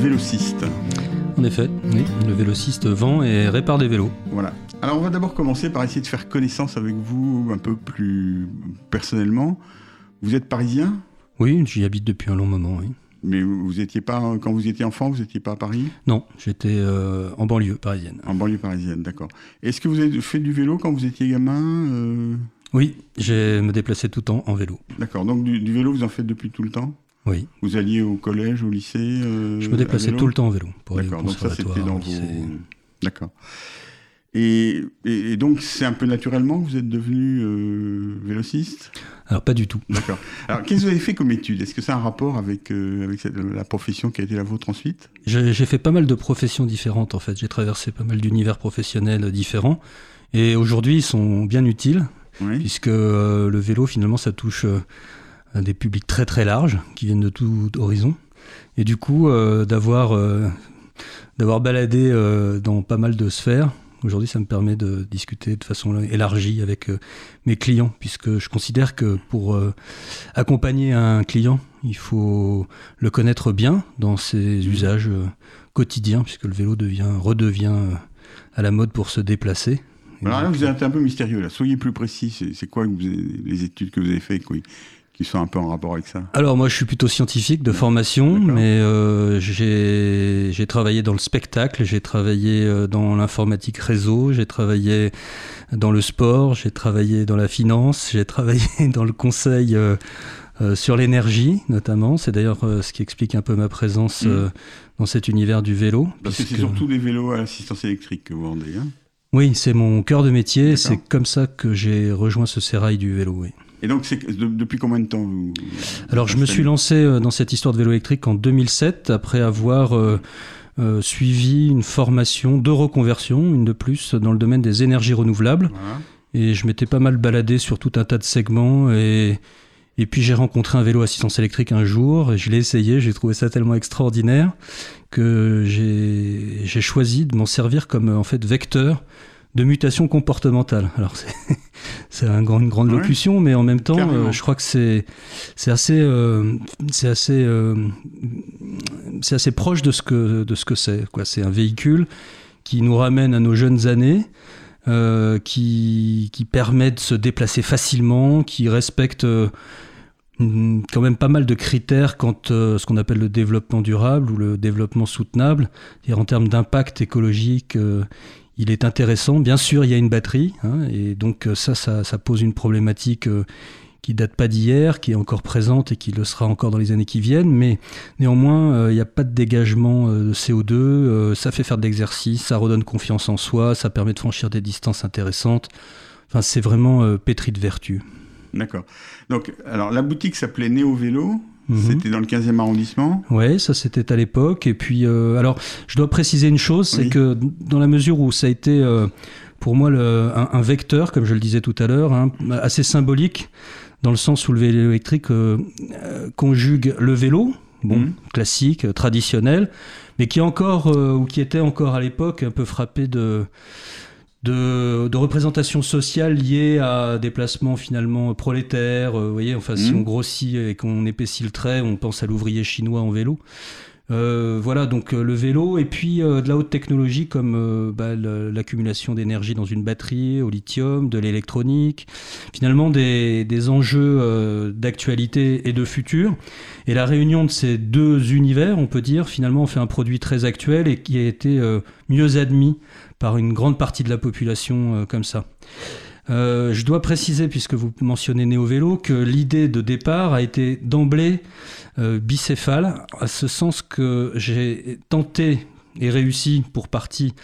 vélociste. En effet, oui, le vélociste vend et répare des vélos. Voilà. Alors on va d'abord commencer par essayer de faire connaissance avec vous un peu plus personnellement. Vous êtes parisien? Oui, j'y habite depuis un long moment, oui. Mais vous étiez pas, quand vous étiez enfant, vous n'étiez pas à Paris? Non, j'étais euh, en banlieue parisienne. En banlieue parisienne, d'accord. Est-ce que vous avez fait du vélo quand vous étiez gamin euh? Oui, j'ai me déplacé tout le temps en vélo. D'accord, donc du, vélo, vous en faites depuis tout le temps? Oui. Vous alliez au collège, au lycée euh, Je me déplaçais tout le temps en vélo pour aller au donc ça vos... D'accord. Et, donc, c'est un peu naturellement que vous êtes devenu euh, vélociste? Alors, pas du tout. D'accord. Alors, qu'est-ce que vous avez fait comme étude? Est-ce que ça a un rapport avec, euh, avec la profession qui a été la vôtre ensuite? J'ai fait pas mal de professions différentes, en fait. J'ai traversé pas mal d'univers professionnels différents. Et aujourd'hui, ils sont bien utiles, puisque euh, le vélo, finalement, ça touche des publics très très larges, qui viennent de tout horizon. Et du coup, d'avoir d'avoir baladé dans pas mal de sphères, Aujourd'hui, ça me permet de discuter de façon élargie avec euh, mes clients, puisque je considère que pour euh, accompagner un client, il faut le connaître bien dans ses usages euh, quotidiens, puisque le vélo devient, redevient à la mode pour se déplacer. Alors là, vous êtes un peu mystérieux, là. Soyez plus précis. C'est quoi les études que vous avez faites qui sont un peu en rapport avec ça Alors moi je suis plutôt scientifique de formation, mais euh, j'ai travaillé dans le spectacle, j'ai travaillé euh, dans l'informatique réseau, j'ai travaillé dans le sport, j'ai travaillé dans la finance, j'ai travaillé dans le conseil euh, sur l'énergie notamment. C'est d'ailleurs ce qui explique un peu ma présence mm. dans cet univers du vélo. Parce que c'est surtout des vélos à assistance électrique que vous vendez. Hein? Oui, c'est mon cœur de métier, c'est comme ça que j'ai rejoint ce sérail du vélo. Oui. Et donc, depuis combien de temps vous, Alors, je me suis lancé euh, dans cette histoire de vélo électrique en 2007, après avoir euh, euh, suivi une formation de reconversion, une de plus, dans le domaine des énergies renouvelables. Et je m'étais pas mal baladé sur tout un tas de segments. Et, et puis, j'ai rencontré un vélo assistance électrique un jour, et je l'ai essayé, j'ai trouvé ça tellement extraordinaire que j'ai choisi de m'en servir comme en fait vecteur de mutation comportementale. Alors c'est un grand, une grande locution, mais en même temps, euh, je crois que c'est c'est assez euh, c'est assez euh, c'est assez proche de ce que de ce que c'est. Quoi, c'est un véhicule qui nous ramène à nos jeunes années. qui, qui permet de se déplacer facilement, qui respecte quand même pas mal de critères quant à ce qu'on appelle le développement durable ou le développement soutenable. En termes d'impact écologique, il est intéressant. Bien sûr, il y a une batterie, hein, et donc euh, ça, ça, pose une problématique euh, qui date pas d'hier, qui est encore présente et qui le sera encore dans les années qui viennent, mais néanmoins, euh, il n'y a pas de dégagement de CO2, ça fait faire de l'exercice, ça redonne confiance en soi, ça permet de franchir des distances intéressantes. Enfin, c'est vraiment pétri de vertu. D'accord. Donc, alors la boutique s'appelait Néo Vélo. Mhm. C'était dans le 15e arrondissement Oui, ça c'était à l'époque. Et puis, euh, alors, je dois préciser une chose, c'est que dans la mesure où ça a été euh, pour moi le, un, vecteur, comme je le disais tout à l'heure, hein, assez symbolique, dans le sens où le vélo électrique euh, conjugue le vélo, bon, mhm. classique, traditionnel, mais qui encore, ou qui était encore à l'époque un peu frappé de de, de, représentation sociale liée à des placements finalement prolétaires. Euh, vous voyez, enfin, si mmh. on grossit et qu'on épaissit le trait, on pense à l'ouvrier chinois en vélo. Euh, voilà, donc euh, le vélo et puis de la haute technologie comme bah, l'accumulation d'énergie dans une batterie au lithium, de l'électronique, finalement des, des enjeux d'actualité et de futur. Et la réunion de ces deux univers, on peut dire, finalement, on fait un produit très actuel et qui a été mieux admis par une grande partie de la population euh, comme ça. Euh, je dois préciser, puisque vous mentionnez Néo-Vélo, que l'idée de départ a été d'emblée euh, bicéphale, à ce sens que j'ai tenté et réussi pour partie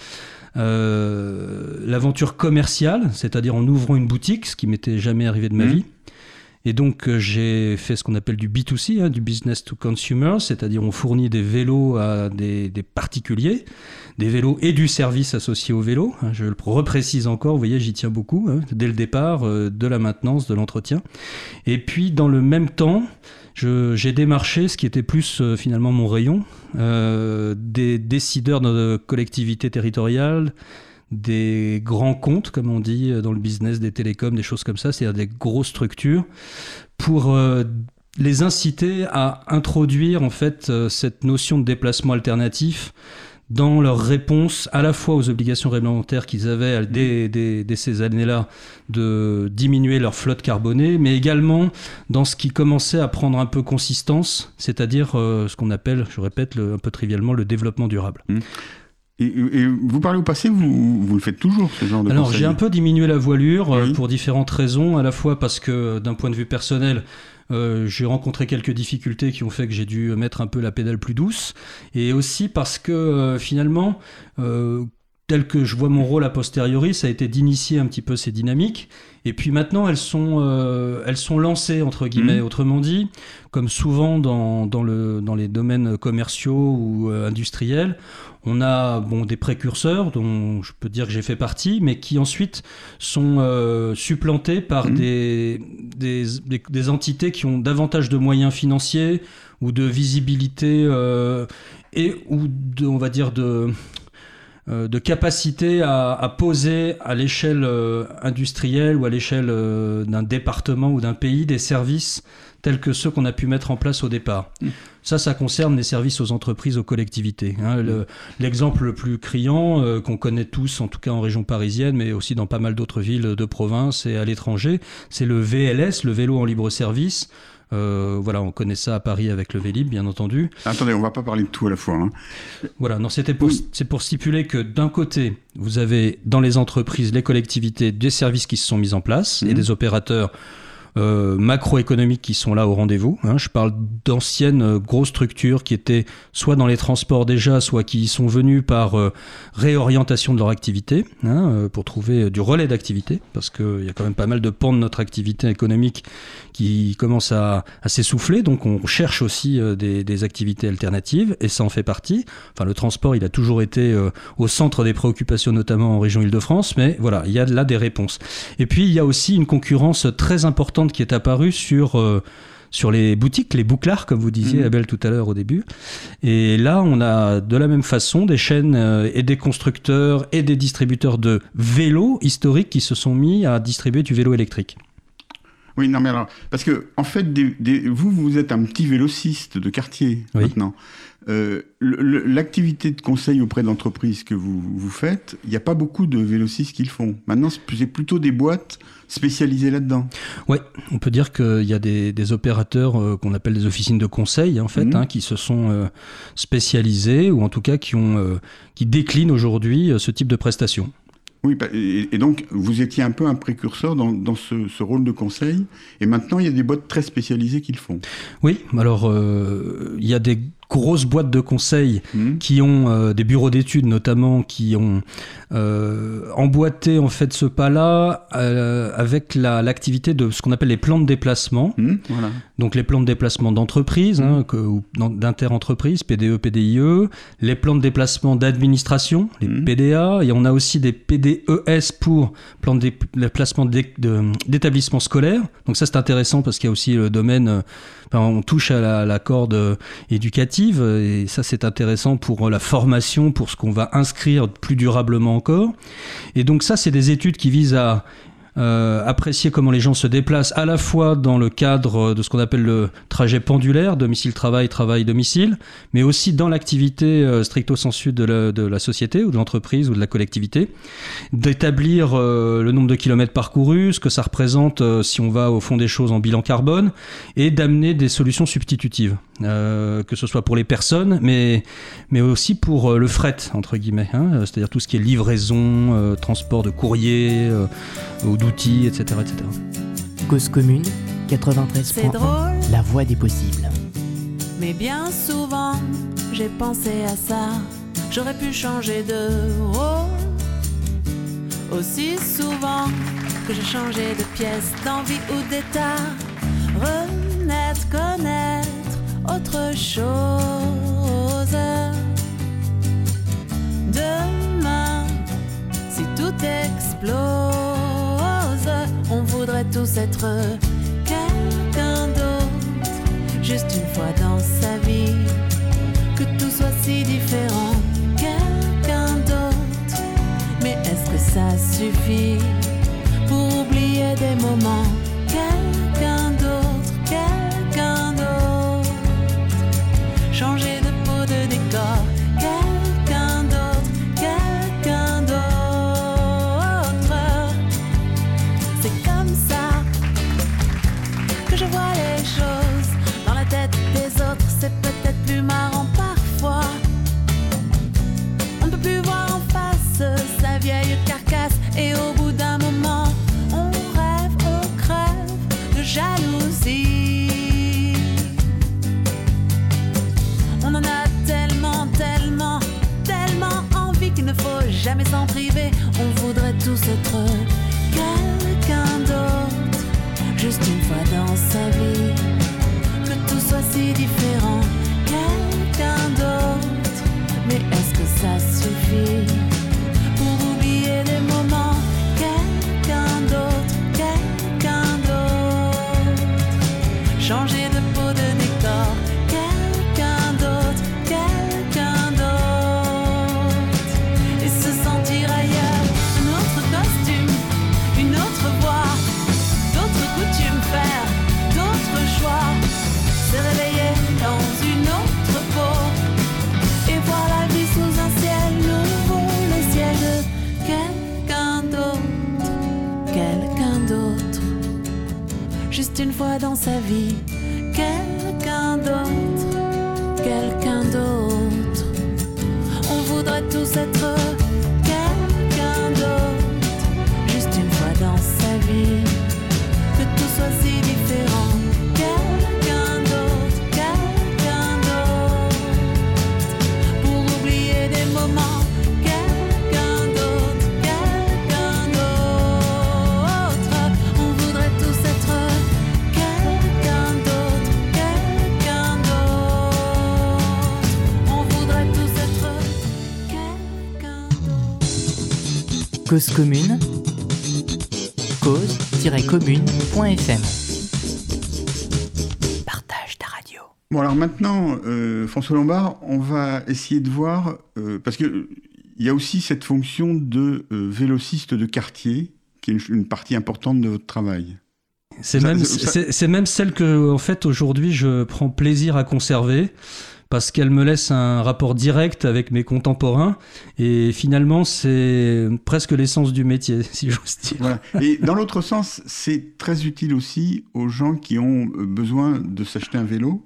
l'aventure commerciale, c'est-à-dire en ouvrant une boutique, ce qui m'était jamais arrivé de ma mmh. vie. Et donc j'ai fait ce qu'on appelle du B2C, hein, du business to consumer, c'est-à-dire on fournit des vélos à des, des particuliers des vélos et du service associé au vélo. Hein, je le reprécise encore, vous voyez, j'y tiens beaucoup, hein, dès le départ, euh, de la maintenance, de l'entretien. Et puis, dans le même temps, j'ai démarché ce qui était plus euh, finalement mon rayon, euh, des décideurs de collectivités territoriales, des grands comptes, comme on dit dans le business des télécoms, des choses comme ça, c'est-à-dire des grosses structures, pour les inciter à introduire en fait cette notion de déplacement alternatif dans leur réponse à la fois aux obligations réglementaires qu'ils avaient dès, ces années-là de diminuer leur flotte carbonée, mais également dans ce qui commençait à prendre un peu consistance, c'est-à-dire euh, ce qu'on appelle, je répète un peu trivialement, le développement durable. Mmh. Et, vous parlez au passé, vous, vous le faites toujours, ce genre de Alors j'ai un peu diminué la voilure euh, pour différentes raisons, à la fois parce que d'un point de vue personnel, euh, j'ai rencontré quelques difficultés qui ont fait que j'ai dû mettre un peu la pédale plus douce. Et aussi parce que euh, finalement, euh, tel que je vois mon rôle a posteriori, ça a été d'initier un petit peu ces dynamiques. Et puis maintenant, elles sont, elles sont lancées, entre guillemets. Mmh. Autrement dit, comme souvent dans, dans, le, dans les domaines commerciaux ou industriels, on a bon, des précurseurs dont je peux dire que j'ai fait partie, mais qui ensuite sont euh, supplantés par mmh. des, des, entités qui ont davantage de moyens financiers ou de visibilité euh, et ou de, on va dire de euh, de capacité à, poser à l'échelle industrielle ou à l'échelle d'un département ou d'un pays des services tels que ceux qu'on a pu mettre en place au départ. Mmh. Ça, ça concerne les services aux entreprises, aux collectivités. Hein. L'exemple le, plus criant, euh, qu'on connaît tous, en tout cas en région parisienne, mais aussi dans pas mal d'autres villes de province et à l'étranger, c'est le VLS, le vélo en libre service. Euh, voilà, on connaît ça à Paris avec le Vélib, bien entendu. Attendez, on va pas parler de tout à la fois. Hein. Voilà, non, c'était pour, c'est pour stipuler que d'un côté, vous avez dans les entreprises, les collectivités, des services qui se sont mis en place et mmh. des opérateurs euh, macroéconomiques qui sont là au rendez-vous. Hein. Je parle d'anciennes euh, grosses structures qui étaient soit dans les transports déjà, soit qui sont venues par euh, réorientation de leur activité, hein, pour trouver du relais d'activité, parce qu'il y a quand même pas mal de pans de notre activité économique qui commencent à, s'essouffler, donc on cherche aussi des, des, activités alternatives, et ça en fait partie. Enfin, le transport, il a toujours été au centre des préoccupations, notamment en région Île-de-France, mais voilà, il y a là des réponses. Et puis, il y a aussi une concurrence très importante qui est apparue sur euh, sur les boutiques, les bouclards, comme vous disiez, mmh. Abel, tout à l'heure au début. Et là, on a de la même façon des chaînes euh, et des constructeurs et des distributeurs de vélos historiques qui se sont mis à distribuer du vélo électrique. Oui, non, mais alors, parce que, en fait, vous, vous êtes un petit vélociste de quartier maintenant. Euh, l'activité de conseil auprès d'entreprises que vous, vous faites, il n'y a pas beaucoup de vélocistes qui le font. Maintenant, c'est plutôt des boîtes spécialisées là-dedans. Oui, on peut dire qu'il y a des, opérateurs euh, qu'on appelle des officines de conseil, en fait, mhm. hein, qui se sont euh, spécialisés ou en tout cas qui, ont, qui déclinent aujourd'hui ce type de prestations. Oui, et, donc vous étiez un peu un précurseur dans, ce, rôle de conseil, et maintenant il y a des boîtes très spécialisées qui le font. Oui, alors il y a des grosses boîtes de conseil mmh. qui ont euh, des bureaux d'études notamment qui ont euh, emboîté en fait ce pas-là euh, avec l'activité de ce qu'on appelle les plans de déplacement. Mmh, Donc les plans de déplacement d'entreprise, hein, ou d'inter-entreprise, PDE, PDIE, les plans de déplacement d'administration, les mmh. PDA, et on a aussi des PDES pour plans de déplacement d'établissements scolaires. Donc ça c'est intéressant parce qu'il y a aussi le domaine on touche à la, corde éducative et ça c'est intéressant pour la formation, pour ce qu'on va inscrire plus durablement encore. Et donc ça c'est des études qui visent à euh, apprécier comment les gens se déplacent à la fois dans le cadre de ce qu'on appelle le trajet pendulaire, domicile-travail, travail-domicile, mais aussi dans l'activité euh, stricto sensu de la, société ou de l'entreprise ou de la collectivité, d'établir euh, le nombre de kilomètres parcourus, ce que ça représente si on va au fond des choses en bilan carbone, et d'amener des solutions substitutives, que ce soit pour les personnes, mais, mais aussi pour le fret, entre guillemets, hein, c'est-à-dire tout ce qui est livraison, transport de courrier ou d'outils, etc., etc. Cause commune, 93 La voie des possibles. Mais bien souvent, j'ai pensé à ça. J'aurais pu changer de rôle. Aussi souvent que j'ai changé de pièce, d'envie ou d'état. Renaître, connaître autre chose. Demain, si tout explose voudrait tous être quelqu'un d'autre, juste une fois dans sa vie, que tout soit si différent, quelqu'un d'autre. Mais est-ce que ça suffit pour oublier des moments, dans sa vie. Cause commune, cause-commune.fm. Partage ta radio. Bon, alors maintenant, euh, François Lombard, on va essayer de voir, euh, parce que il y a aussi cette fonction de euh, vélociste de quartier, qui est une, une partie importante de votre travail. C'est même, ça- même celle que, en fait, aujourd'hui, je prends plaisir à conserver parce qu'elle me laisse un rapport direct avec mes contemporains et finalement, c'est presque l'essence du métier, si j'ose dire. Voilà. Et dans l'autre sens, c'est très utile aussi aux gens qui ont euh, besoin de s'acheter un vélo,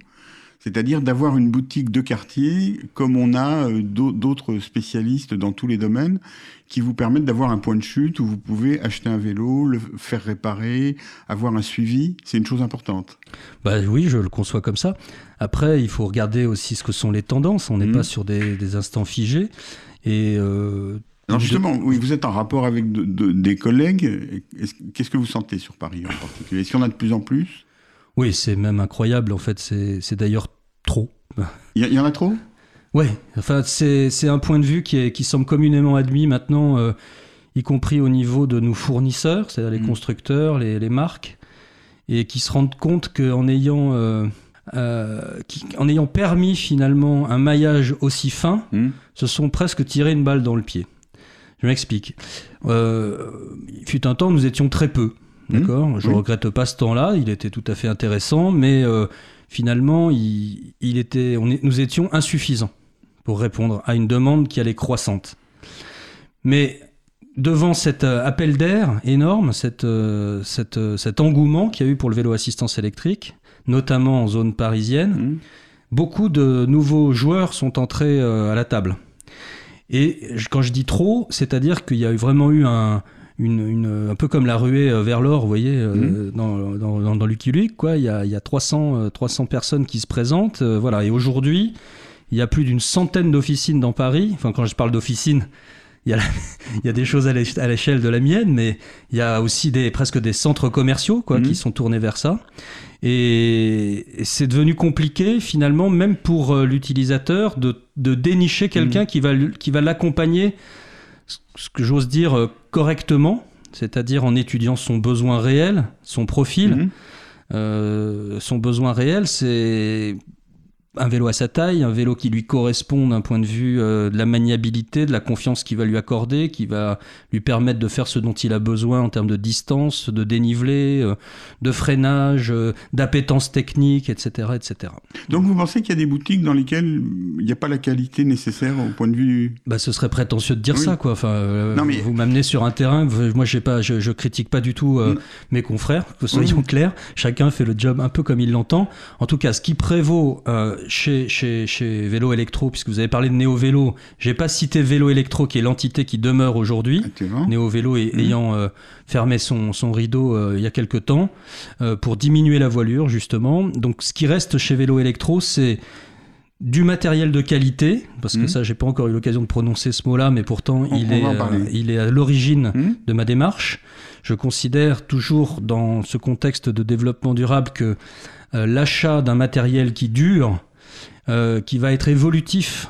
c'est-à-dire d'avoir une boutique de quartier, comme on a euh, d'au- d'autres spécialistes dans tous les domaines, qui vous permettent d'avoir un point de chute où vous pouvez acheter un vélo, le faire réparer, avoir un suivi. C'est une chose importante. Bah oui, je le conçois comme ça. Après, il faut regarder aussi ce que sont les tendances. On n'est Mhm. pas sur des, des instants figés. Et euh, Alors justement, oui, vous êtes en rapport avec de- de- des collègues. Est-ce- Qu'est-ce que vous sentez sur Paris en particulier? Est-ce qu'il y en a de plus en plus? Oui, c'est même incroyable. En fait, c'est d'ailleurs trop. il y, en a trop? Ouais, enfin, c'est un point de vue qui, est, qui semble communément admis maintenant, euh, y compris au niveau de nos fournisseurs, c'est-à-dire les Mhm. constructeurs, les, les marques, et qui se rendent compte qu'en ayant, euh, euh, qui- en ayant permis finalement un maillage aussi fin, Hmm se sont presque tiré une balle dans le pied. Je m'explique. Euh, il fut un temps, nous étions très peu. Mhm. D'accord? Je Oui. regrette pas ce temps-là, il était tout à fait intéressant, mais euh, finalement, il, il était, on est- nous étions insuffisants pour répondre à une demande qui allait croissante. Mais devant cet appel d'air énorme, cette, cette, cet engouement qu'il y a eu pour le vélo assistance électrique, notamment en zone parisienne, Hmm beaucoup de nouveaux joueurs sont entrés euh, à la table. Et quand je dis trop, c'est-à-dire qu'il y a vraiment eu un, une, une- un peu comme la ruée euh, vers l'or, vous voyez, euh, dans, dans, dans, dans Lucky Luke, quoi. Il y a, il y a 300, euh, 300 personnes qui se présentent, euh, voilà. Et aujourd'hui, il y a plus d'une centaine d'officines dans Paris. Enfin, quand je parle d'officines, il y, a la- il y a des choses à l'éch- à l'échelle de la mienne, mais il y a aussi des, presque des centres commerciaux quoi, Mhm. qui sont tournés vers ça. Et, c'est devenu compliqué finalement, même pour euh, l'utilisateur, de, de dénicher quelqu'un qui va, qui va l'accompagner, ce que j'ose dire, euh, correctement, c'est-à-dire en étudiant son besoin réel, son profil. Mhm. Euh, son besoin réel, c'est un vélo à sa taille, un vélo qui lui correspond d'un point de vue euh, de la maniabilité, de la confiance qu'il va lui accorder, qui va lui permettre de faire ce dont il a besoin en termes de distance, de dénivelé, euh, de freinage, euh, d'appétence technique, etc., etc. Donc vous pensez qu'il y a des boutiques dans lesquelles il n'y a pas la qualité nécessaire au point de vue... Bah, ce serait prétentieux de dire Oui. ça, quoi. Enfin, Non, mais- vous m'amenez sur un terrain. Moi, j'ai pas, je, je critique pas du tout Mm. mes confrères. Que soyons clairs. Chacun fait le job un peu comme il l'entend. En tout cas, ce qui prévaut chez, chez, chez Vélo Electro, puisque vous avez parlé de Néo Vélo, j'ai pas cité Vélo Electro, qui est l'entité qui demeure aujourd'hui. Néo Vélo est- Mhm. ayant euh, fermé son, son rideau euh, il y a quelque temps euh, pour diminuer la voilure justement. Donc ce qui reste chez Vélo Electro, c'est du matériel de qualité, parce que Mhm. ça j'ai pas encore eu l'occasion de prononcer ce mot-là, mais pourtant On- il, on est, euh, il est à l'origine Hmm de ma démarche. Je considère toujours dans ce contexte de développement durable que euh, l'achat d'un matériel qui dure, euh, qui va être évolutif,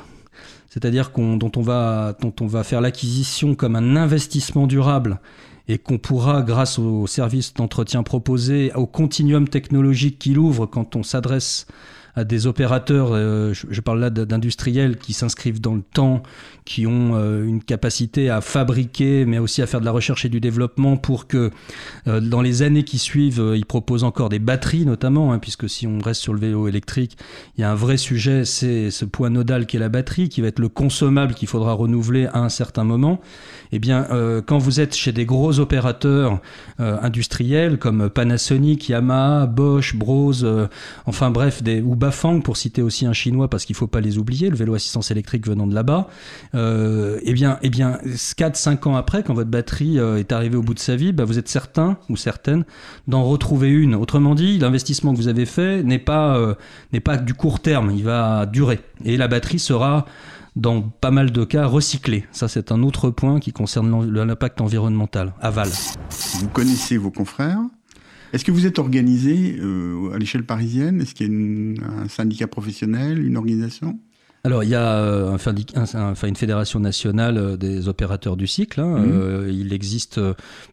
c'est-à-dire dont on va faire l'acquisition comme un investissement durable et qu'on pourra, grâce aux services d'entretien proposés, au continuum technologique qu'il ouvre quand on s'adresse à des opérateurs, euh, je, parle là d'industriels qui s'inscrivent dans le temps, qui ont euh, une capacité à fabriquer, mais aussi à faire de la recherche et du développement pour que euh, dans les années qui suivent, ils proposent encore des batteries notamment, hein, puisque si on reste sur le vélo électrique, il y a un vrai sujet, c'est ce point nodal qui est la batterie, qui va être le consommable qu'il faudra renouveler à un certain moment. Eh bien, quand vous êtes chez des gros opérateurs industriels comme Panasonic, Yamaha, Bosch, Bose, enfin bref, des, ou Bafang, pour citer aussi un chinois, parce qu'il ne faut pas les oublier, le vélo assistance électrique venant de là-bas, euh, eh bien, eh bien 4-5 ans après, quand votre batterie euh, est arrivée au bout de sa vie, bah, vous êtes certain ou certaine d'en retrouver une. Autrement dit, l'investissement que vous avez fait n'est pas, euh, n'est pas du court terme, il va durer. Et la batterie sera dans pas mal de cas recyclée. Ça, c'est un autre point qui concerne l'impact environnemental, aval. Vous connaissez vos confrères est-ce que vous êtes organisé euh, à l'échelle parisienne? Est-ce qu'il y a un syndicat professionnel, une organisation? Alors, il y a euh, un, une fédération nationale euh, des opérateurs du cycle. Hein. Mhm. Euh, il n'existe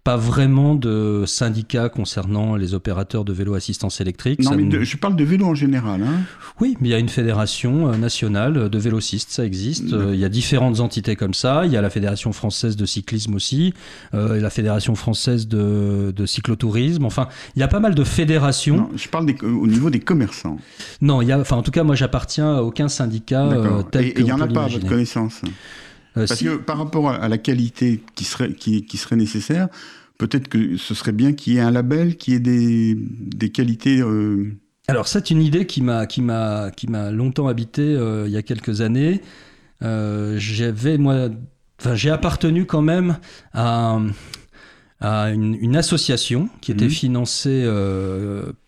pas vraiment de syndicat concernant les opérateurs de vélo assistance électrique. Non, mais je parle de vélo en général. Hein. Oui, mais il y a une fédération nationale de vélocistes, ça existe. il y a différentes entités comme ça. Il y a la Fédération française de cyclisme aussi, la Fédération française de, de, cyclotourisme. Enfin, il y a pas mal de fédérations. Non, je parle au niveau des commerçants. Non, il y a, enfin, en tout cas, moi, j'appartiens à aucun syndicat et il n'y en a pas à votre connaissance? Euh, Parce que par rapport à la qualité qui serait, qui, serait nécessaire, peut-être que ce serait bien qu'il y ait un label qui ait des, des qualités. Euh, Alors c'est une idée qui m'a qui m'a qui m'a longtemps habité il y a quelques années. J'avais moi, enfin j'ai appartenu quand même à à une, association qui était mmh. financée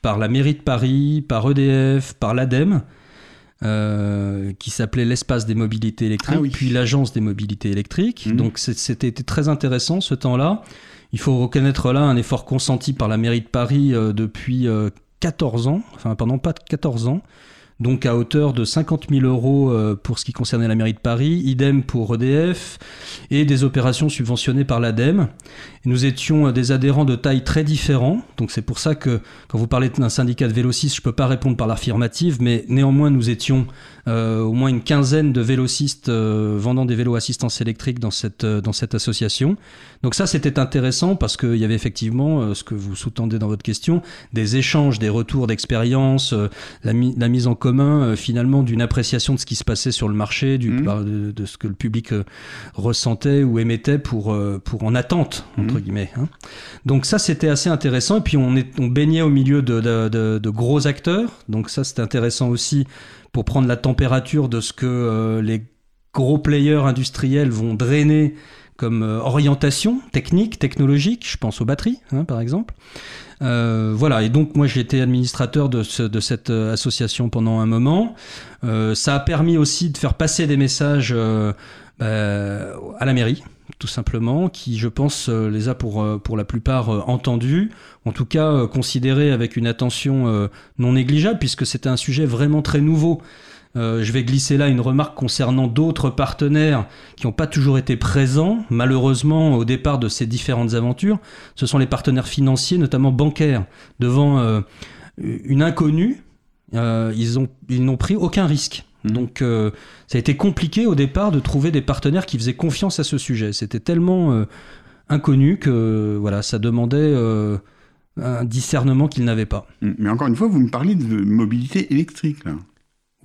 par la mairie de Paris, par EDF, par l'ADEME, euh, qui s'appelait l'espace des mobilités électriques, ah puis l'agence des mobilités électriques. Mhm. Donc c'était très intéressant ce temps-là. Il faut reconnaître là un effort consenti par la mairie de Paris euh, depuis 14 euh, ans, enfin pendant pas 14 ans, donc à hauteur de 50 000 euros pour ce qui concernait la mairie de Paris, idem pour EDF, et des opérations subventionnées par l'ADEME. Nous étions des adhérents de taille très différents, donc c'est pour ça que quand vous parlez d'un syndicat de vélocistes, je ne peux pas répondre par l'affirmative, mais néanmoins nous étions euh, au moins une quinzaine de vélocistes euh, vendant des vélos assistance électrique dans cette, euh, dans cette association. Donc ça, c'était intéressant parce qu'il y avait effectivement, ce que vous sous-tendez dans votre question, des échanges, des retours d'expérience, la, la, mise en commun finalement d'une appréciation de ce qui se passait sur le marché, du, mmh. de, ce que le public ressentait ou émettait pour, pour en attente, entre mmh. guillemets. Hein. Donc ça, c'était assez intéressant. Et puis on, est, on baignait au milieu de, de, de gros acteurs. Donc ça, c'était intéressant aussi pour prendre la température de ce que euh, les gros players industriels vont drainer comme euh, orientation technique, technologique, je pense aux batteries hein, par exemple. Euh, voilà, et donc moi j'ai été administrateur de, de, cette association pendant un moment. ça a permis aussi de faire passer des messages bah, à la mairie, tout simplement, qui je pense les a pour, pour la plupart entendus, en tout cas considérés avec une attention non négligeable, puisque c'était un sujet vraiment très nouveau. Euh, je vais glisser là une remarque concernant d'autres partenaires qui n'ont pas toujours été présents, malheureusement, au départ de ces différentes aventures. Ce sont les partenaires financiers, notamment bancaires. Devant euh, une inconnue, euh, ils n'ont pris aucun risque. Mmh. Donc ça a été compliqué au départ de trouver des partenaires qui faisaient confiance à ce sujet. C'était tellement inconnu que voilà, ça demandait un discernement qu'ils n'avaient pas. Mais encore une fois, vous me parlez de mobilité électrique là.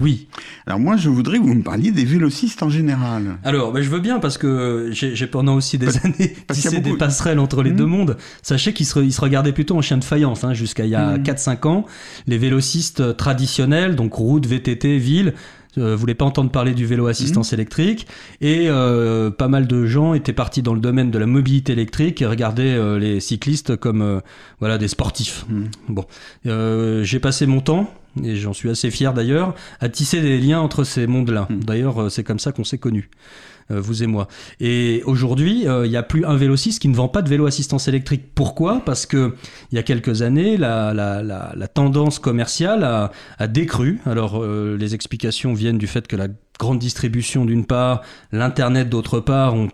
Oui. Alors moi, je voudrais que vous me parliez des vélocistes en général. Alors, ben, je veux bien parce que j'ai pendant aussi des années tissé des passerelles entre les deux mmh. mondes. Sachez qu'ils se, se, regardaient plutôt en chien de faïence hein, jusqu'à il y a 4-5 mmh. ans. Les vélocistes traditionnels, donc route, VTT, ville, euh, voulaient pas entendre parler du vélo assistance mmh. électrique et euh, pas mal de gens étaient partis dans le domaine de la mobilité électrique et regardaient euh, les cyclistes comme euh, voilà des sportifs. Bon, j'ai passé mon temps et j'en suis assez fier d'ailleurs, à tisser des liens entre ces mondes-là. Hmm. D'ailleurs, euh, c'est comme ça qu'on s'est connus. Euh, vous et moi. Et aujourd'hui, euh, il n'y a plus un vélociste qui ne vend pas de vélo assistance électrique. Pourquoi? Parce que il y a quelques années, la, la, la, la tendance commerciale a, a, décru. Alors, les explications viennent du fait que la grande distribution d'une part, l'Internet d'autre part, ont,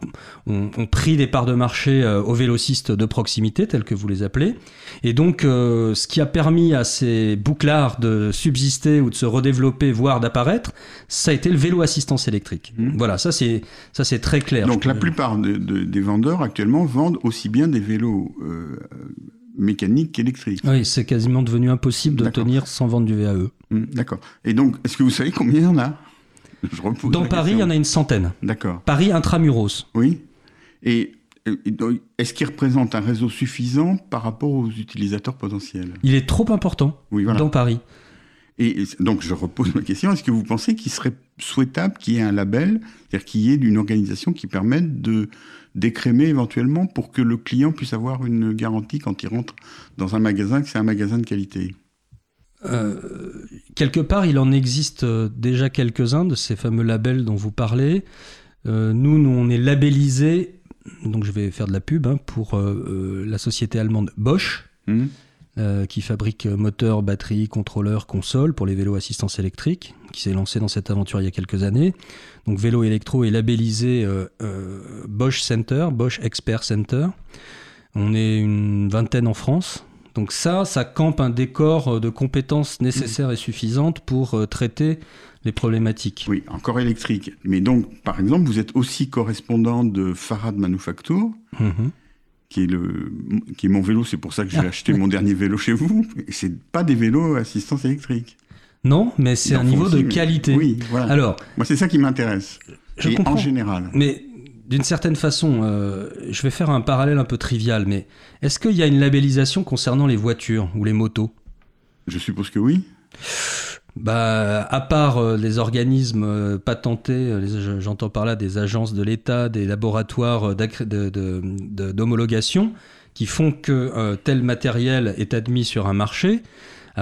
pris des parts de marché euh, aux vélocistes de proximité, tels que vous les appelez. Et donc, euh, ce qui a permis à ces bouclards de subsister ou de se redévelopper, voire d'apparaître, ça a été le vélo assistance électrique. Mmh. Voilà, ça c'est ça c'est très clair. Donc la plupart des vendeurs actuellement vendent aussi bien des vélos euh, mécaniques qu'électriques. Oui, c'est quasiment devenu impossible de tenir sans vendre du VAE. Mmh, d'accord. Et donc, est-ce que vous savez combien il y en a? dans Paris, il y en a une centaine. D'accord. Paris intramuros. Oui. Et est-ce qu'il représente un réseau suffisant par rapport aux utilisateurs potentiels? Il est trop important oui, dans Paris. Et donc je repose ma question, est-ce que vous pensez qu'il serait souhaitable qu'il y ait un label, c'est-à-dire qu'il y ait une organisation qui permette de décrémer éventuellement pour que le client puisse avoir une garantie quand il rentre dans un magasin que c'est un magasin de qualité? Euh, quelque part, il en existe euh, déjà quelques-uns de ces fameux labels dont vous parlez. Euh, nous, nous, on est labellisé, donc je vais faire de la pub hein, pour la société allemande Bosch, mmh. qui fabrique moteurs, batteries, contrôleurs, consoles pour les vélos assistance électrique, qui s'est lancé dans cette aventure il y a quelques années. Donc Vélo Electro est labellisé Bosch Center, Bosch Expert Center. On est une vingtaine en France. Donc ça, ça campe un décor euh, de compétences nécessaires et suffisantes pour euh, traiter les problématiques. Oui, encore électrique. Mais donc, par exemple, vous êtes aussi correspondant de Farad Manufacture, mhm. qui, est le, qui est mon vélo. C'est pour ça que j'ai ah. acheté mon dernier vélo chez vous. Et c'est pas des vélos assistance électrique. Non, mais c'est un niveau de qualité. Oui, voilà. Alors, moi, c'est ça qui m'intéresse. Je comprends. En général. Mais d'une certaine façon, euh, je vais faire un parallèle un peu trivial, mais est-ce qu'il y a une labellisation concernant les voitures ou les motos? Je suppose que oui. Bah, à part euh, les organismes euh, patentés, j'entends par là des agences de l'État, des laboratoires d'homologation, qui font que tel matériel est admis sur un marché,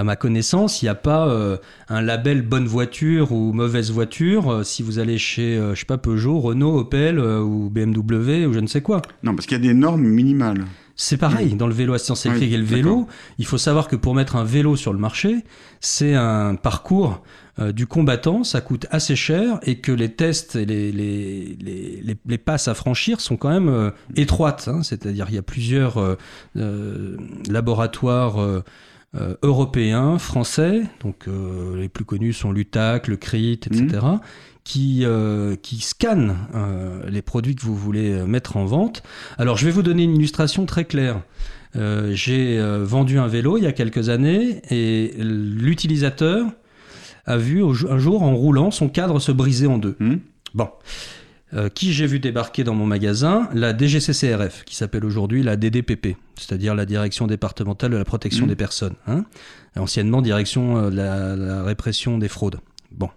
à ma connaissance, il n'y a pas euh, un label bonne voiture ou mauvaise voiture euh, si vous allez chez, euh, je sais pas, Peugeot, Renault, Opel ou BMW ou je ne sais quoi. Non, parce qu'il y a des normes minimales. C'est pareil, dans le vélo assistance électrique et le vélo, il faut savoir que pour mettre un vélo sur le marché, c'est un parcours du combattant, ça coûte assez cher et que les tests et les, les, les, les passes à franchir sont quand même étroites. Hein. C'est-à-dire il y a plusieurs laboratoires euh, européens, français, donc euh, les plus connus sont l'UTAC, le CRIT, etc., mmh. qui, euh, qui scannent les produits que vous voulez mettre en vente. Alors je vais vous donner une illustration très claire. J'ai vendu un vélo il y a quelques années et l'utilisateur a vu un jour en roulant son cadre se briser en deux. Mmh. Bon. Euh, qui j'ai vu débarquer dans mon magasin? La DGCCRF, qui s'appelle aujourd'hui la DDPP, c'est-à-dire la Direction départementale de la protection mmh. des personnes, hein anciennement Direction euh, de la, répression des fraudes. Bon.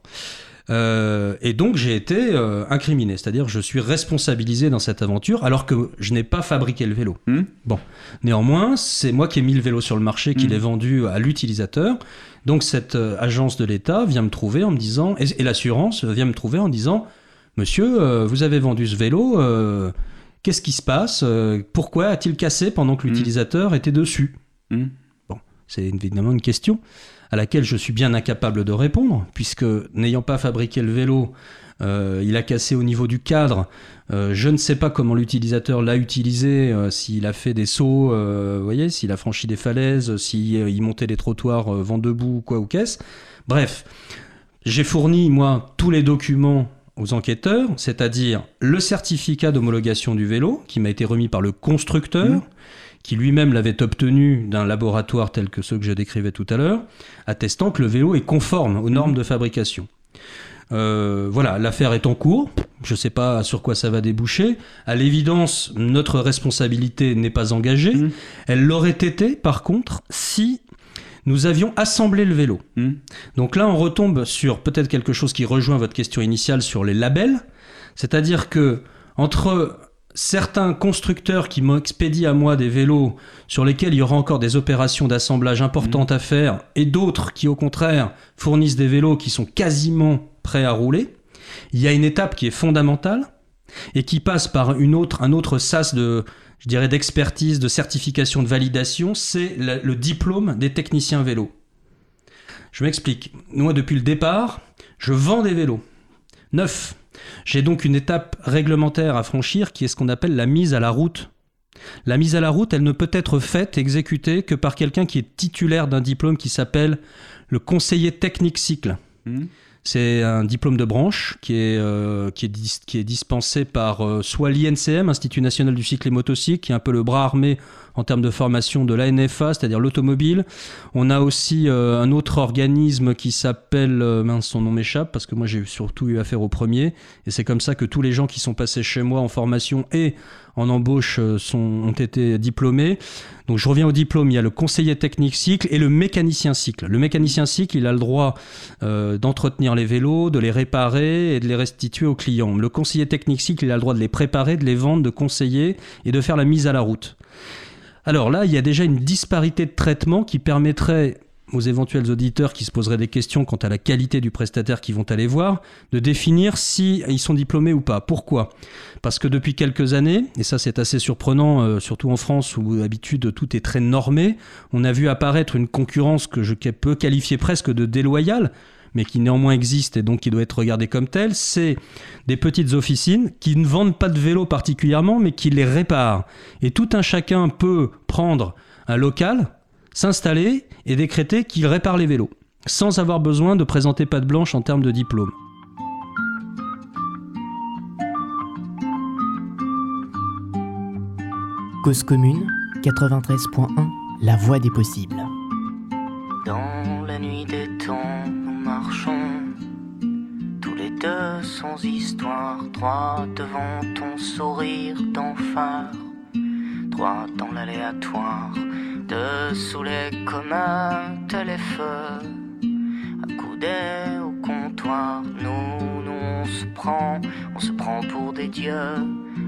Euh, et donc j'ai été incriminé, c'est-à-dire je suis responsabilisé dans cette aventure alors que je n'ai pas fabriqué le vélo. Mmh. Bon, néanmoins c'est moi qui ai mis le vélo sur le marché, qui mmh. l'ai vendu à l'utilisateur. Donc cette agence de l'État vient me trouver en me disant, et l'assurance vient me trouver en disant, Monsieur, euh, vous avez vendu ce vélo, euh, qu'est-ce qui se passe euh, Pourquoi a-t-il cassé pendant que hmm. l'utilisateur était dessus hmm. Bon, c'est évidemment une question à laquelle je suis bien incapable de répondre, puisque n'ayant pas fabriqué le vélo, il a cassé au niveau du cadre. je ne sais pas comment l'utilisateur l'a utilisé, s'il a fait des sauts, vous voyez, s'il a franchi des falaises, s'il montait les trottoirs vent debout, quoi ou qu'est-ce. Bref, j'ai fourni, moi, tous les documents aux enquêteurs, c'est-à-dire le certificat d'homologation du vélo qui m'a été remis par le constructeur, mmh. qui lui-même l'avait obtenu d'un laboratoire tel que ceux que je décrivais tout à l'heure, attestant que le vélo est conforme aux normes mmh. de fabrication. Euh, voilà, l'affaire est en cours. Je ne sais pas sur quoi ça va déboucher. À l'évidence, notre responsabilité n'est pas engagée. Mmh. Elle l'aurait été, par contre, si nous avions assemblé le vélo. Hmm. Donc là, on retombe sur peut-être quelque chose qui rejoint votre question initiale sur les labels. C'est-à-dire que entre certains constructeurs qui m'expédient à moi des vélos sur lesquels il y aura encore des opérations d'assemblage importantes hmm. à faire et d'autres qui au contraire fournissent des vélos qui sont quasiment prêts à rouler, il y a une étape qui est fondamentale et qui passe par une autre, un autre sas de, je dirais, d'expertise, de certification, de validation, c'est le diplôme des techniciens vélos. Je m'explique. Moi, depuis le départ, je vends des vélos. Neuf. J'ai donc une étape réglementaire à franchir qui est ce qu'on appelle la mise à la route. La mise à la route, elle ne peut être faite, exécutée que par quelqu'un qui est titulaire d'un diplôme qui s'appelle le conseiller technique cycle. Mmh. C'est un diplôme de branche qui est, euh, qui est, dispensé par euh, soit l'INCM, Institut national du cycle et motocycle, qui est un peu le bras armé en termes de formation de l'ANFA, c'est-à-dire l'automobile. On a aussi euh, un autre organisme qui s'appelle, mince, son nom m'échappe, parce que moi j'ai surtout eu affaire au premier, et c'est comme ça que tous les gens qui sont passés chez moi en formation et en embauche euh, sont, ont été diplômés. Donc je reviens au diplôme, il y a le conseiller technique cycle et le mécanicien cycle. Le mécanicien cycle, il a le droit euh, d'entretenir les vélos, de les réparer et de les restituer aux clients. Le conseiller technique cycle, il a le droit de les préparer, de les vendre, de conseiller et de faire la mise à la route. Alors là, il y a déjà une disparité de traitement qui permettrait aux éventuels auditeurs qui se poseraient des questions quant à la qualité du prestataire qu'ils vont aller voir, de définir si ils sont diplômés ou pas. Pourquoi? Parce que depuis quelques années, et ça c'est assez surprenant, euh, surtout en France où d'habitude tout est très normé, on a vu apparaître une concurrence que je peux qualifier presque de déloyale, mais qui néanmoins existe et donc qui doit être regardée comme telle, c'est des petites officines qui ne vendent pas de vélos particulièrement, mais qui les réparent. Et tout un chacun peut prendre un local, s'installer et décréter qu'il répare les vélos, sans avoir besoin de présenter patte blanche en termes de diplôme. Cause commune 93.1 La voie des possibles. Dans la nuit des temps, nous marchons tous les deux sans histoire, droit devant ton sourire d'enfer, droit dans l'aléatoire Dessous les communs, les feux, accoudés au comptoir, nous, nous on se prend, on se prend pour des dieux.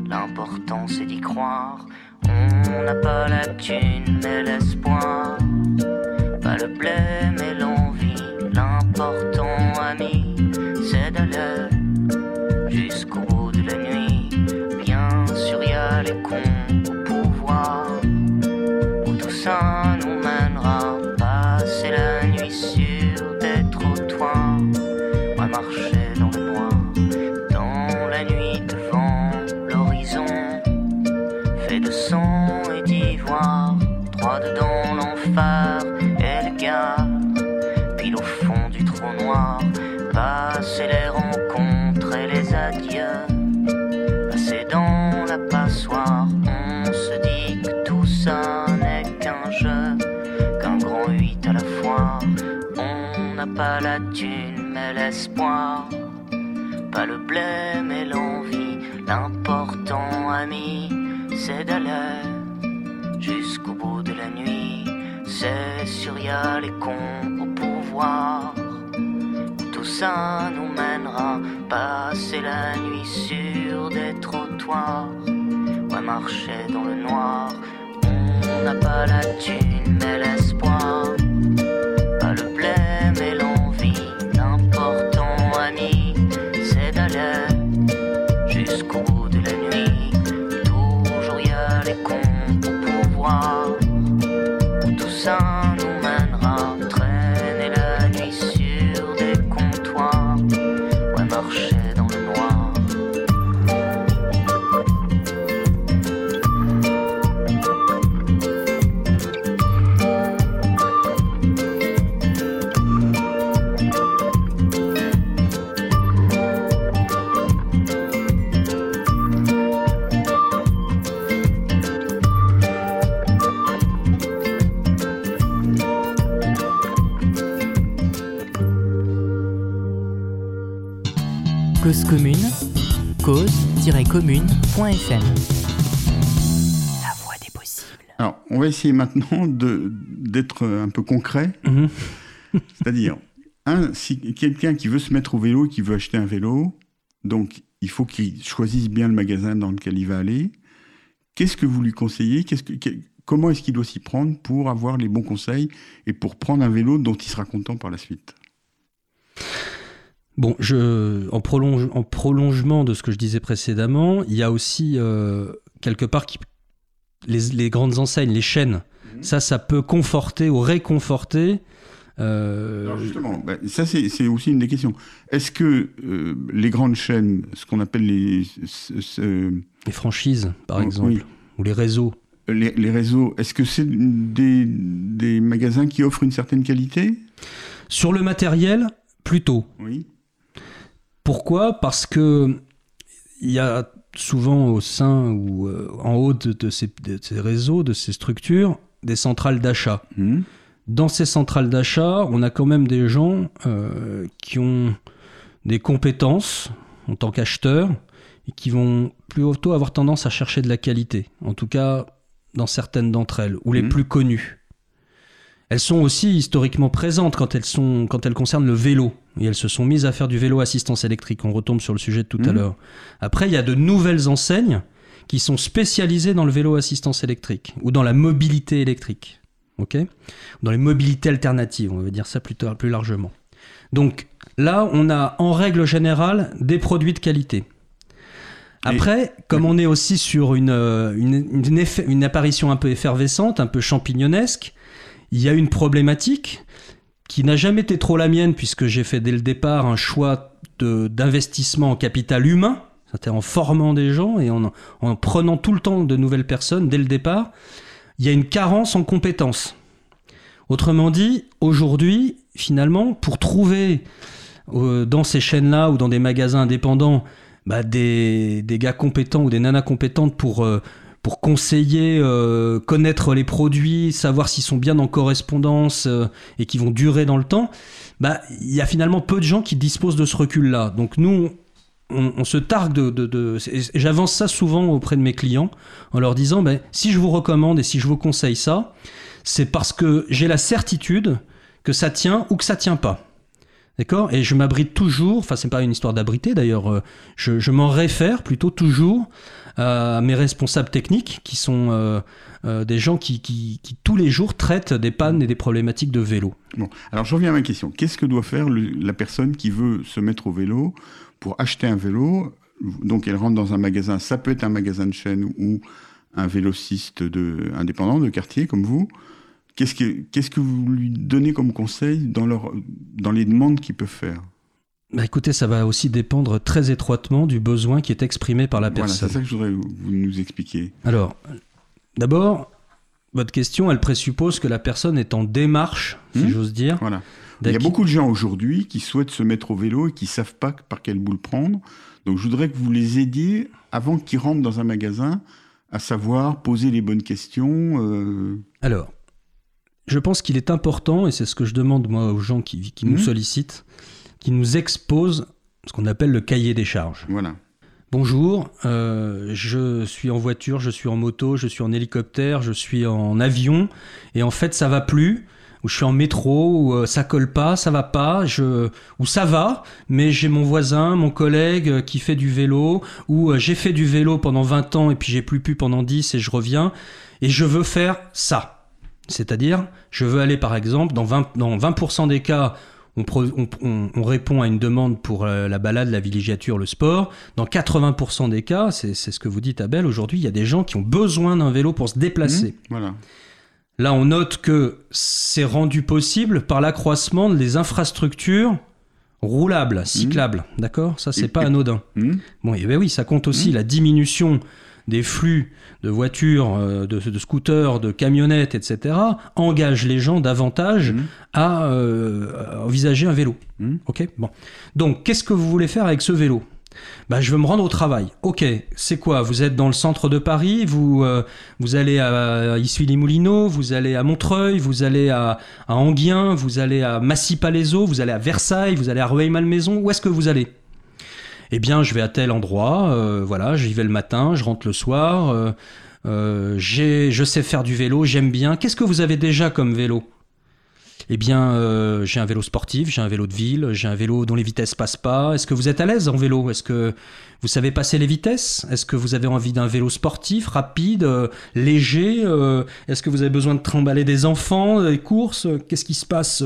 L'important c'est d'y croire. On n'a pas la thune mais l'espoir, pas le blé pas la thune, mais l'espoir. Pas le blé, mais l'envie. L'important, ami, c'est d'aller jusqu'au bout de la nuit. C'est sûr, y les cons au pouvoir. Tout ça nous mènera passer la nuit sur des trottoirs. Ouais, marcher dans le noir. On n'a pas la thune, mais l'espoir. commune.fm. La voie des possibles. Alors, on va essayer maintenant d'être un peu concret. Mhm. C'est-à-dire, un, si quelqu'un qui veut se mettre au vélo, qui veut acheter un vélo, donc il faut qu'il choisisse bien le magasin dans lequel il va aller. Qu'est-ce que vous lui conseillez? Que, Comment est-ce qu'il doit s'y prendre pour avoir les bons conseils et pour prendre un vélo dont il sera content par la suite? Bon, je, en, prolonge, en, prolongement de ce que je disais précédemment, il y a aussi euh, quelque part qui, les, grandes enseignes, les chaînes. Mhm. Ça, ça peut conforter ou réconforter Alors justement, bah, ça c'est aussi une des questions. Est-ce que les grandes chaînes, ce qu'on appelle les... Les franchises, par exemple, ou les réseaux les, réseaux, est-ce que c'est des, des, magasins qui offrent une certaine qualité? Sur le matériel, plutôt. Oui. Pourquoi? Parce que il y a souvent au sein ou euh, en haut de, ces, réseaux, de ces structures, des centrales d'achat. Mmh. Dans ces centrales d'achat, on a quand même des gens euh, qui ont des compétences en tant qu'acheteurs et qui vont plutôt avoir tendance à chercher de la qualité. En tout cas, dans certaines d'entre elles, ou les mmh. plus connues. Elles sont aussi historiquement présentes quand elles, sont, quand elles concernent le vélo. Et elles se sont mises à faire du vélo assistance électrique. On retombe sur le sujet de tout à mmh. l'heure. Après, il y a de nouvelles enseignes qui sont spécialisées dans le vélo assistance électrique ou dans la mobilité électrique. ok? Dans les mobilités alternatives, on va dire ça plus, plus largement. Donc là, on a en règle générale des produits de qualité. Après, comme on est aussi sur une, euh, une, apparition un peu effervescente, un peu champignonesque, il y a une problématique qui n'a jamais été trop la mienne, puisque j'ai fait dès le départ un choix d'investissement en capital humain, c'est-à-dire en formant des gens et en, en, prenant tout le temps de nouvelles personnes dès le départ. Il y a une carence en compétences. Autrement dit, aujourd'hui, finalement, pour trouver euh, dans ces chaînes-là ou dans des magasins indépendants bah, des, des, gars compétents ou des nanas compétentes pour, euh, pour conseiller, euh, connaître les produits, savoir s'ils sont bien en correspondance euh, et qui vont durer dans le temps, bah, il y a finalement peu de gens qui disposent de ce recul-là. Donc nous, on, se targue de... de, J'avance ça souvent auprès de mes clients en leur disant, bah, si je vous recommande et si je vous conseille ça, c'est parce que j'ai la certitude que ça tient ou que ça tient pas. D'accord? Et je m'abrite toujours, enfin c'est pas une histoire d'abriter d'ailleurs, euh, je, m'en réfère plutôt toujours à mes responsables techniques qui sont euh, euh, des gens qui, tous les jours traitent des pannes et des problématiques de vélo. Bon, alors je reviens à ma question. Qu'est-ce que doit faire la personne qui veut se mettre au vélo pour acheter un vélo? Donc elle rentre dans un magasin, ça peut être un magasin de chaîne ou un vélociste indépendant de quartier comme vous. Qu'est-ce que, qu'est-ce que vous lui donnez comme conseil dans, leur, dans les demandes qu'il peut faire? Bah écoutez, ça va aussi dépendre très étroitement du besoin qui est exprimé par la personne. Voilà, c'est ça que je voudrais vous nous expliquer. Alors, d'abord, votre question, elle présuppose que la personne est en démarche, si hmm j'ose dire. Voilà. Il y a beaucoup de gens aujourd'hui qui souhaitent se mettre au vélo et qui savent pas par quelle boule prendre. Donc, je voudrais que vous les aidiez avant qu'ils rentrent dans un magasin à savoir poser les bonnes questions. Euh... Alors, je pense qu'il est important, et c'est ce que je demande moi aux gens qui, nous mhm. sollicitent, qui nous exposent ce qu'on appelle le cahier des charges. Voilà. Bonjour, euh, je suis en voiture, je suis en moto, je suis en hélicoptère, je suis en avion, et en fait ça va plus, ou je suis en métro, ou euh, ça colle pas, ça va pas, je, ou ça va, mais j'ai mon voisin, mon collègue euh, qui fait du vélo, ou j'ai fait du vélo pendant 20 ans et puis j'ai plus pu pendant 10 et je reviens, et je veux faire ça. C'est-à-dire, je veux aller par exemple, dans 20%, dans 20 des cas, on, répond à une demande pour euh, la balade, la villégiature, le sport. Dans 80% des cas, c'est ce que vous dites Abel, aujourd'hui, il y a des gens qui ont besoin d'un vélo pour se déplacer. Mmh, voilà. Là, on note que c'est rendu possible par l'accroissement des infrastructures roulables, mmh. cyclables. D'accord? Ça, c'est pas anodin. Mmh. Bon, et ben oui, ça compte aussi la diminution des flux de voitures, euh, de, scooters, de camionnettes, etc., engagent les gens davantage mmh. euh, à, envisager un vélo. Mmh. Ok Bon. Donc, qu'est-ce que vous voulez faire avec ce vélo? Bah, je veux me rendre au travail. Ok, c'est quoi? Vous êtes dans le centre de Paris, vous, euh, vous allez à Issy-les-Moulineaux, vous allez à Montreuil, vous allez à, à Anguien, vous allez à Massy-Palaiseau, vous allez à Versailles, vous allez à Rueil-Malmaison. Où est-ce que vous allez? Eh bien, je vais à tel endroit, euh, voilà, j'y vais le matin, je rentre le soir, euh, euh, je sais faire du vélo, j'aime bien. Qu'est-ce que vous avez déjà comme vélo? Eh bien, euh, j'ai un vélo sportif, j'ai un vélo de ville, j'ai un vélo dont les vitesses passent pas. Est-ce que vous êtes à l'aise en vélo? Est-ce que vous savez passer les vitesses? Est-ce que vous avez envie d'un vélo sportif, rapide, euh, léger euh, Est-ce que vous avez besoin de trimballer des enfants, des courses? Qu'est-ce qui se passe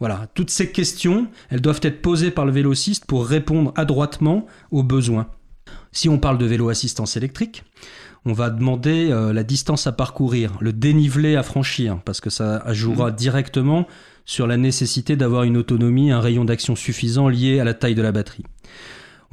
Voilà, toutes ces questions, elles doivent être posées par le vélociste pour répondre adroitement aux besoins. Si on parle de vélo assistance électrique, on va demander euh, la distance à parcourir, le dénivelé à franchir, parce que ça jouera mmh. directement sur la nécessité d'avoir une autonomie, un rayon d'action suffisant lié à la taille de la batterie.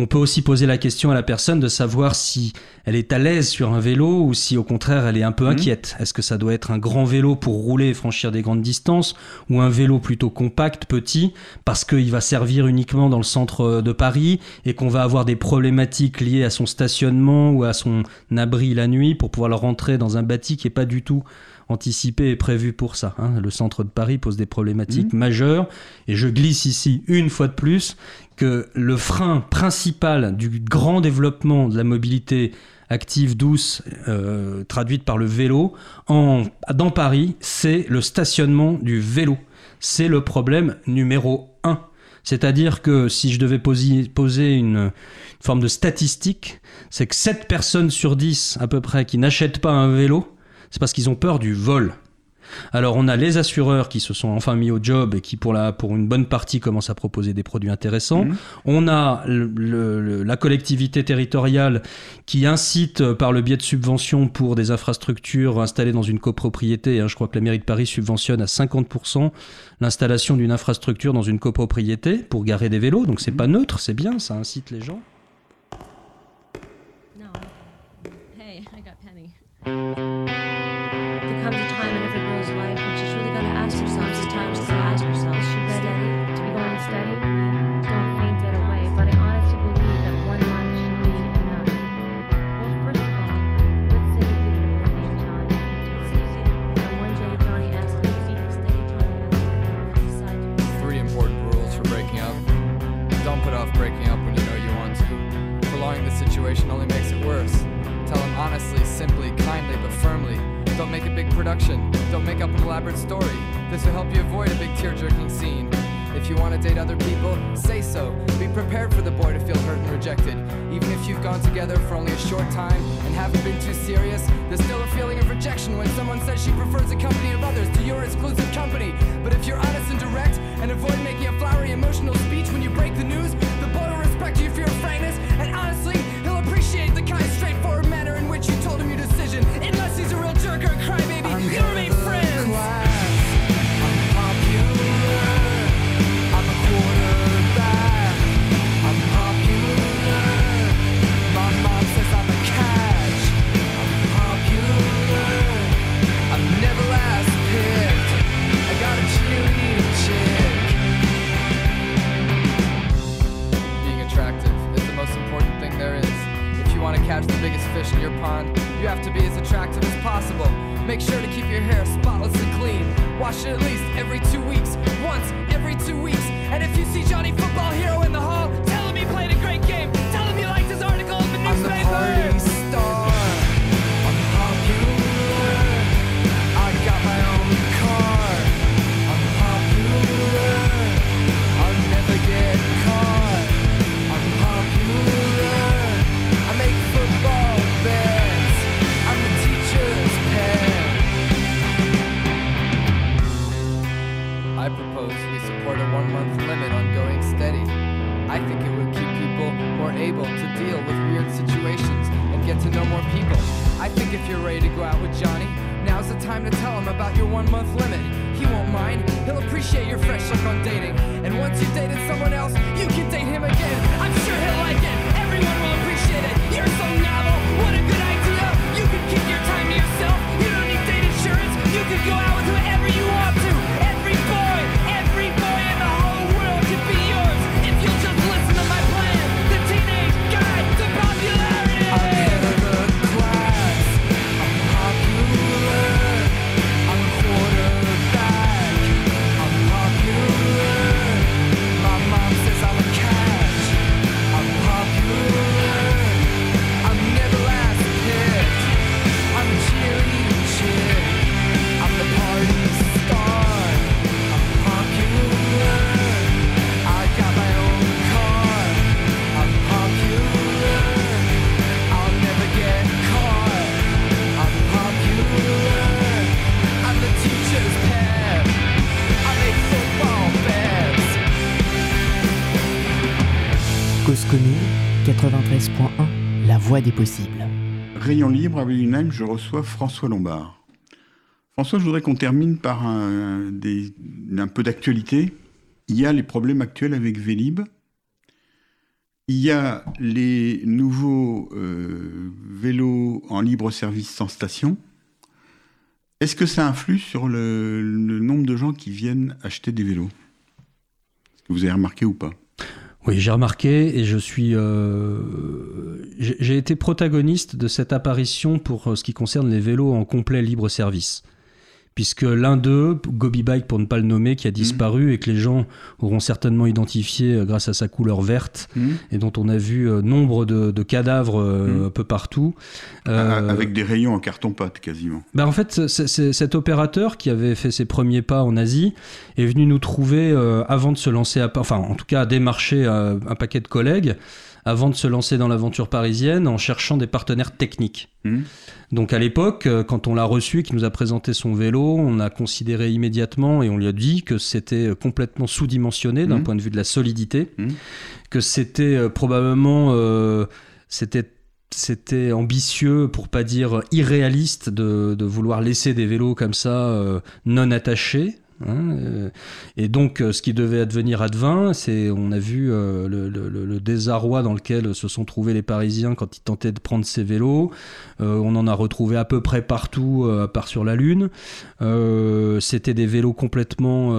On peut aussi poser la question à la personne de savoir si elle est à l'aise sur un vélo ou si au contraire elle est un peu mhm. inquiète. Est-ce que ça doit être un grand vélo pour rouler et franchir des grandes distances ou un vélo plutôt compact, petit, parce qu'il va servir uniquement dans le centre de Paris et qu'on va avoir des problématiques liées à son stationnement ou à son abri la nuit pour pouvoir le rentrer dans un bâti qui n'est pas du tout anticipé et prévu pour ça. Hein. Le centre de Paris pose des problématiques mhm. majeures et je glisse ici une fois de plus que le frein principal du grand développement de la mobilité active, douce, euh, traduite par le vélo, en, dans Paris, c'est le stationnement du vélo. C'est le problème numéro un. C'est-à-dire que si je devais poser, une, forme de statistique, c'est que 7 personnes sur 10 à peu près qui n'achètent pas un vélo, c'est parce qu'ils ont peur du vol. Alors on a les assureurs qui se sont enfin mis au job et qui pour, la, pour une bonne partie commencent à proposer des produits intéressants. Mhm. On a la collectivité territoriale qui incite par le biais de subventions pour des infrastructures installées dans une copropriété. Hein, je crois que la mairie de Paris subventionne à 50% l'installation d'une infrastructure dans une copropriété pour garer des vélos. Donc c'est mhm. pas neutre, c'est bien, ça incite les gens. Hey, I got Penny. Make a big production. Don't make up an elaborate story. This will help you avoid a big tear jerking scene. If you want to date other people, say so. Be prepared for the boy to feel hurt and rejected. Even if you've gone together for only a short time and haven't been too serious, there's still a feeling of rejection when someone says she prefers the company of others to your exclusive company. But if you're honest and direct and avoid making a flowery emotional speech when you break the news, the boy will respect you for your frankness des possibles. Rayon libre avec une je reçois François Lombard. François, je voudrais qu'on termine par un, peu d'actualité. Il y a les problèmes actuels avec Vélib. Il y a les nouveaux euh, vélos en libre service sans station. Est-ce que ça influe sur le, nombre de gens qui viennent acheter des vélos? Est-ce que vous avez remarqué ou pas? Oui, j'ai remarqué et je suis. Euh, j'ai été protagoniste de cette apparition pour ce qui concerne les vélos en complet libre service puisque l'un d'eux, Gobi Bike pour ne pas le nommer, qui a disparu et que les gens auront certainement identifié euh, grâce à sa couleur verte mhm. et dont on a vu euh, nombre de, cadavres euh, mhm. un peu partout. Avec des rayons en carton-pâte quasiment. Ben en fait, cet opérateur qui avait fait ses premiers pas en Asie est venu nous trouver avant de se lancer, à, enfin en tout cas à démarcher un paquet de collègues avant de se lancer dans l'aventure parisienne en cherchant des partenaires techniques. Mmh. Donc à l'époque, euh, quand on l'a reçu, qui nous a présenté son vélo, on a considéré immédiatement et on lui a dit que c'était complètement sous-dimensionné d'un mmh. point de vue de la solidité, mmh. que c'était euh, probablement euh, c'était c'était ambitieux, pour pas dire irréaliste, de, vouloir laisser des vélos comme ça non attachés. Hein, euh, et donc, euh, ce qui devait advenir advint, c'est, on a vu euh, le, désarroi dans lequel se sont trouvés les Parisiens quand ils tentaient de prendre ces vélos. on en a retrouvé à peu près partout, à part sur la Lune. c'était des vélos complètement,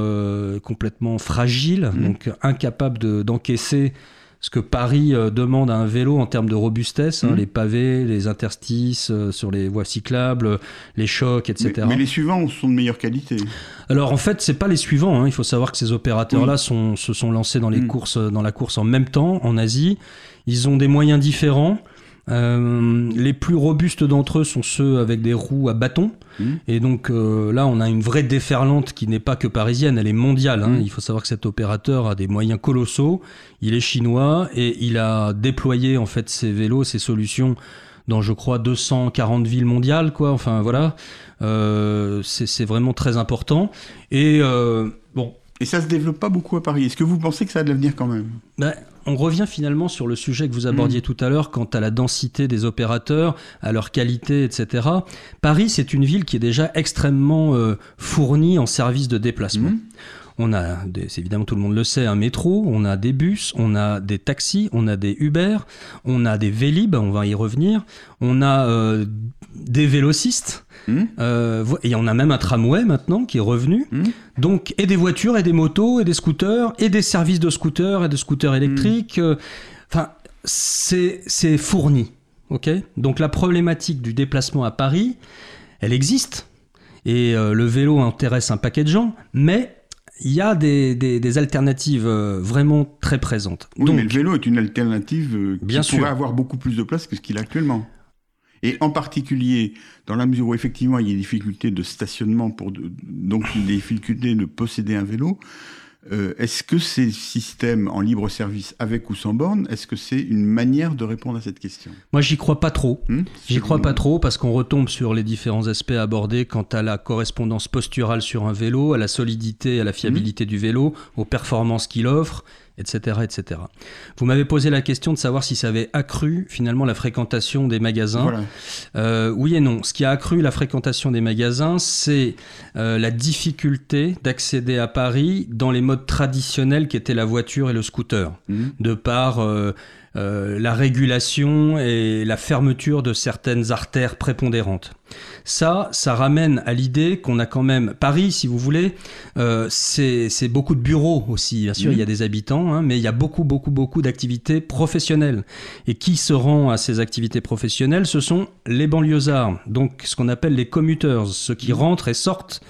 complètement fragiles, mmh. donc incapables d'encaisser ce que Paris euh, demande à un vélo en termes de robustesse, hein, mmh. les pavés, les interstices euh, sur les voies cyclables, les chocs, etc. Mais, les suivants sont de meilleure qualité. Alors en fait, c'est pas les suivants. Hein. Il faut savoir que ces opérateurs-là se sont lancés dans les mmh. courses, dans la course en même temps en Asie. Ils ont des moyens différents. Euh, les plus robustes d'entre eux sont ceux avec des roues à bâton. Mmh. Et donc euh, là, on a une vraie déferlante qui n'est pas que parisienne, elle est mondiale. Hein. Mmh. Il faut savoir que cet opérateur a des moyens colossaux. Il est chinois et il a déployé en fait ses vélos, ses solutions dans je crois 240 villes mondiales quoi enfin voilà euh, c'est vraiment très important et bon et ça se développe pas beaucoup à Paris. Est-ce que vous pensez que ça a de l'avenir quand même? Ben, On revient finalement sur le sujet que vous abordiez mm. tout à l'heure quant à la densité des opérateurs, à leur qualité, etc. Paris, c'est une ville qui est déjà extrêmement euh, fournie en services de déplacement. Mm. On a, évidemment tout le monde le sait, un métro, on a des bus, on a des taxis, on a des Uber, on a des Vélib, on va y revenir, on a euh, des vélocistes, hmm. euh, et on a même un tramway maintenant qui est revenu. Hmm. Donc, et des voitures, et des motos, et des scooters, et des services de scooters, et de scooters électriques. Hmm. Euh, enfin, c'est fourni. ok? Donc, la problématique du déplacement à Paris, elle existe. Et le vélo intéresse un paquet de gens, mais il y a des, alternatives euh, vraiment très présentes. Oui, mais le vélo est une alternative euh, qui bien pourrait avoir beaucoup plus de place que ce qu'il a actuellement. Et en particulier, dans la mesure où effectivement il y a des difficultés de stationnement, pour donc des difficultés de posséder un vélo, euh, est-ce que ces systèmes en libre service avec ou sans borne, est-ce que c'est une manière de répondre à cette question? Moi, j'y crois pas trop. Hmm? J'y crois pas trop parce qu'on retombe sur les différents aspects abordés quant à la correspondance posturale sur un vélo, à la solidité, à la fiabilité hmm? du vélo, aux performances qu'il offre etc. etc. Vous m'avez posé la question de savoir si ça avait accru finalement la fréquentation des magasins. Euh, oui et non. Ce qui a accru la fréquentation des magasins, c'est euh, la difficulté d'accéder à Paris dans les modes traditionnels qui étaient la voiture et le scooter, mmh. de par euh, euh, la régulation et la fermeture de certaines artères prépondérantes. Ça, ça ramène à l'idée qu'on a quand même Paris, si vous voulez, euh, c'est beaucoup de bureaux aussi. Bien sûr, il y a des habitants, hein, mais il y a beaucoup, beaucoup, beaucoup d'activités professionnelles. Et qui se rend à ces activités professionnelles? Ce sont les banlieusards, donc ce qu'on appelle les commuteurs, ceux qui rentrent et sortent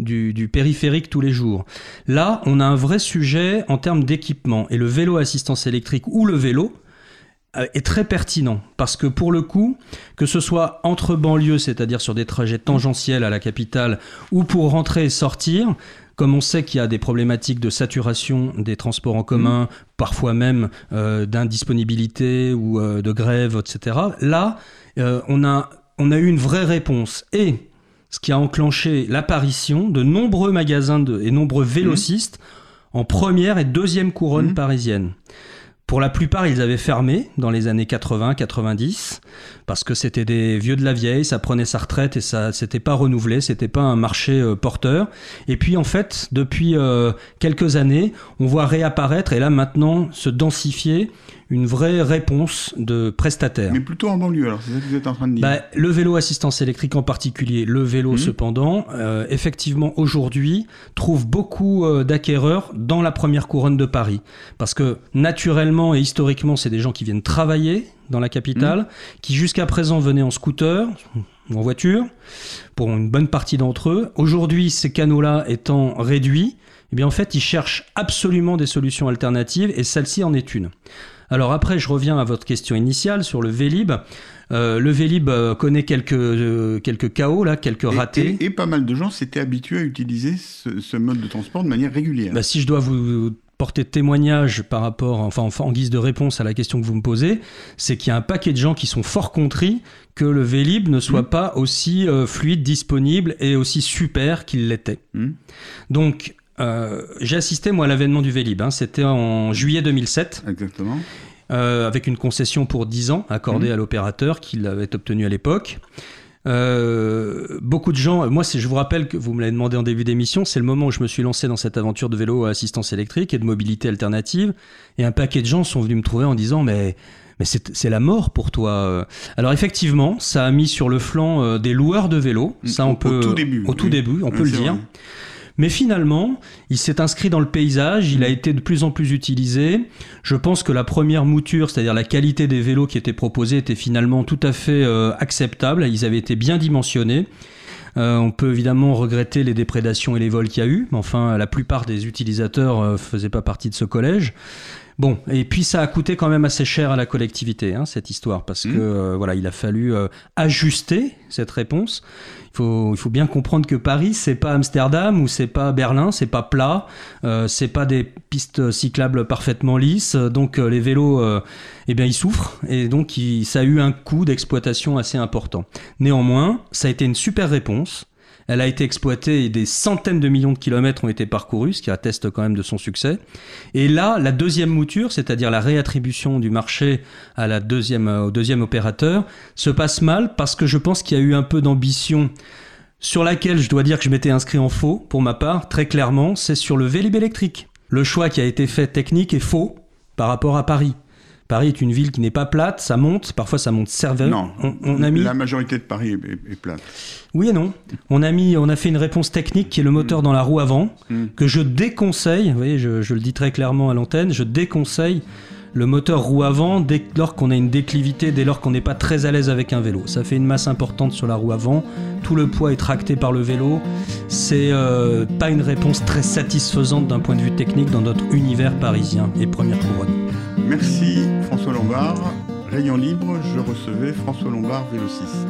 du, du, périphérique tous les jours. Là, on a un vrai sujet en termes d'équipement. Et le vélo assistance électrique ou le vélo, est très pertinent parce que pour le coup, que ce soit entre banlieues, c'est-à-dire sur des trajets tangentiels à la capitale, ou pour rentrer et sortir, comme on sait qu'il y a des problématiques de saturation des transports en commun, mmh. parfois même euh, d'indisponibilité ou euh, de grève, etc. Là, on, a, on a eu une vraie réponse. Et ce qui a enclenché l'apparition de nombreux magasins de, et nombreux vélocistes en première et deuxième couronne mmh. parisienne. Pour la plupart, ils avaient fermé dans les années 80-90 parce que c'était des vieux de la vieille, ça prenait sa retraite et ça s'était pas renouvelé, c'était pas un marché euh, porteur. Et puis en fait, depuis euh, quelques années, on voit réapparaître et là maintenant se densifier une vraie réponse de prestataires. Mais plutôt en banlieue, alors c'est ça que vous êtes en train de dire. Bah, le vélo assistance électrique en particulier, le vélo mmh. cependant, euh, effectivement aujourd'hui trouve beaucoup euh, d'acquéreurs dans la première couronne de Paris. Parce que naturellement et historiquement, c'est des gens qui viennent travailler dans la capitale, mmh. qui jusqu'à présent venaient en scooter ou en voiture, pour une bonne partie d'entre eux. Aujourd'hui, ces canaux-là étant réduits, eh bien en fait, ils cherchent absolument des solutions alternatives et celle-ci en est une. Alors après, je reviens à votre question initiale sur le Vélib. Euh, le Vélib euh, connaît quelques, euh, quelques chaos, là, quelques ratés. Et, pas mal de gens s'étaient habitués à utiliser ce, mode de transport de manière régulière. Bah, si je dois vous porter témoignage par rapport, enfin en guise de réponse à la question que vous me posez, c'est qu'il y a un paquet de gens qui sont fort contris que le Vélib ne soit mmh. pas aussi fluide, disponible et aussi super qu'il l'était. Mmh. Donc euh, j'ai assisté moi à l'avènement du Vélib. Hein. C'était en juillet 2007. Exactement. Euh, avec une concession pour 10 ans accordée mmh. à l'opérateur qu'il avait obtenue à l'époque. Euh, beaucoup de gens, moi je vous rappelle que vous me l'avez demandé en début d'émission, c'est le moment où je me suis lancé dans cette aventure de vélo à assistance électrique et de mobilité alternative. Et un paquet de gens sont venus me trouver en disant mais mais c'est la mort pour toi. Alors effectivement, ça a mis sur le flanc des loueurs de vélos. Ça, on peut au tout début. Au tout début, on peut le dire. Mais finalement, il s'est inscrit dans le paysage, il a été de plus en plus utilisé. Je pense que la première mouture, c'est-à-dire la qualité des vélos qui étaient proposés, était finalement tout à fait euh, acceptable. Ils avaient été bien dimensionnés. Euh, on peut évidemment regretter les déprédations et les vols qu'il y a eu, mais enfin, la plupart des utilisateurs ne euh, faisaient pas partie de ce collège. Bon, et puis ça a coûté quand même assez cher à la collectivité, hein, cette histoire, parce mmh. que voilà, il a fallu ajuster cette réponse il faut bien comprendre que Paris, c'est pas Amsterdam ou c'est pas Berlin, c'est pas plat, euh, c'est pas des pistes cyclables parfaitement lisses. Donc euh, les vélos, euh, eh bien, ils souffrent et donc ça a eu un coût d'exploitation assez important. Néanmoins, ça a été une super réponse. Elle a été exploitée et des centaines de millions de kilomètres ont été parcourus, ce qui atteste quand même de son succès. Et là, la deuxième mouture, c'est-à-dire la réattribution du marché à la deuxième, au deuxième opérateur, se passe mal parce que je pense qu'il y a eu un peu d'ambition sur laquelle je dois dire que je m'étais inscrit en faux, pour ma part, très clairement, c'est sur le Vélib électrique. Le choix qui a été fait technique est faux par rapport à Paris. Paris est une ville qui n'est pas plate, ça monte, parfois ça monte serveur. Non, on, a mis... la majorité de Paris est, plate. Oui et non. On a, mis, on a fait une réponse technique qui est le moteur mm. dans la roue avant, mm. que je déconseille, vous voyez, je, je, le dis très clairement à l'antenne, je déconseille le moteur roue avant dès lors qu'on a une déclivité, dès lors qu'on n'est pas très à l'aise avec un vélo. Ça fait une masse importante sur la roue avant, tout le poids est tracté par le vélo. C'est euh, pas une réponse très satisfaisante d'un point de vue technique dans notre univers parisien et première couronne. Merci François Lombard. Rayon libre, je recevais François Lombard, vélociste.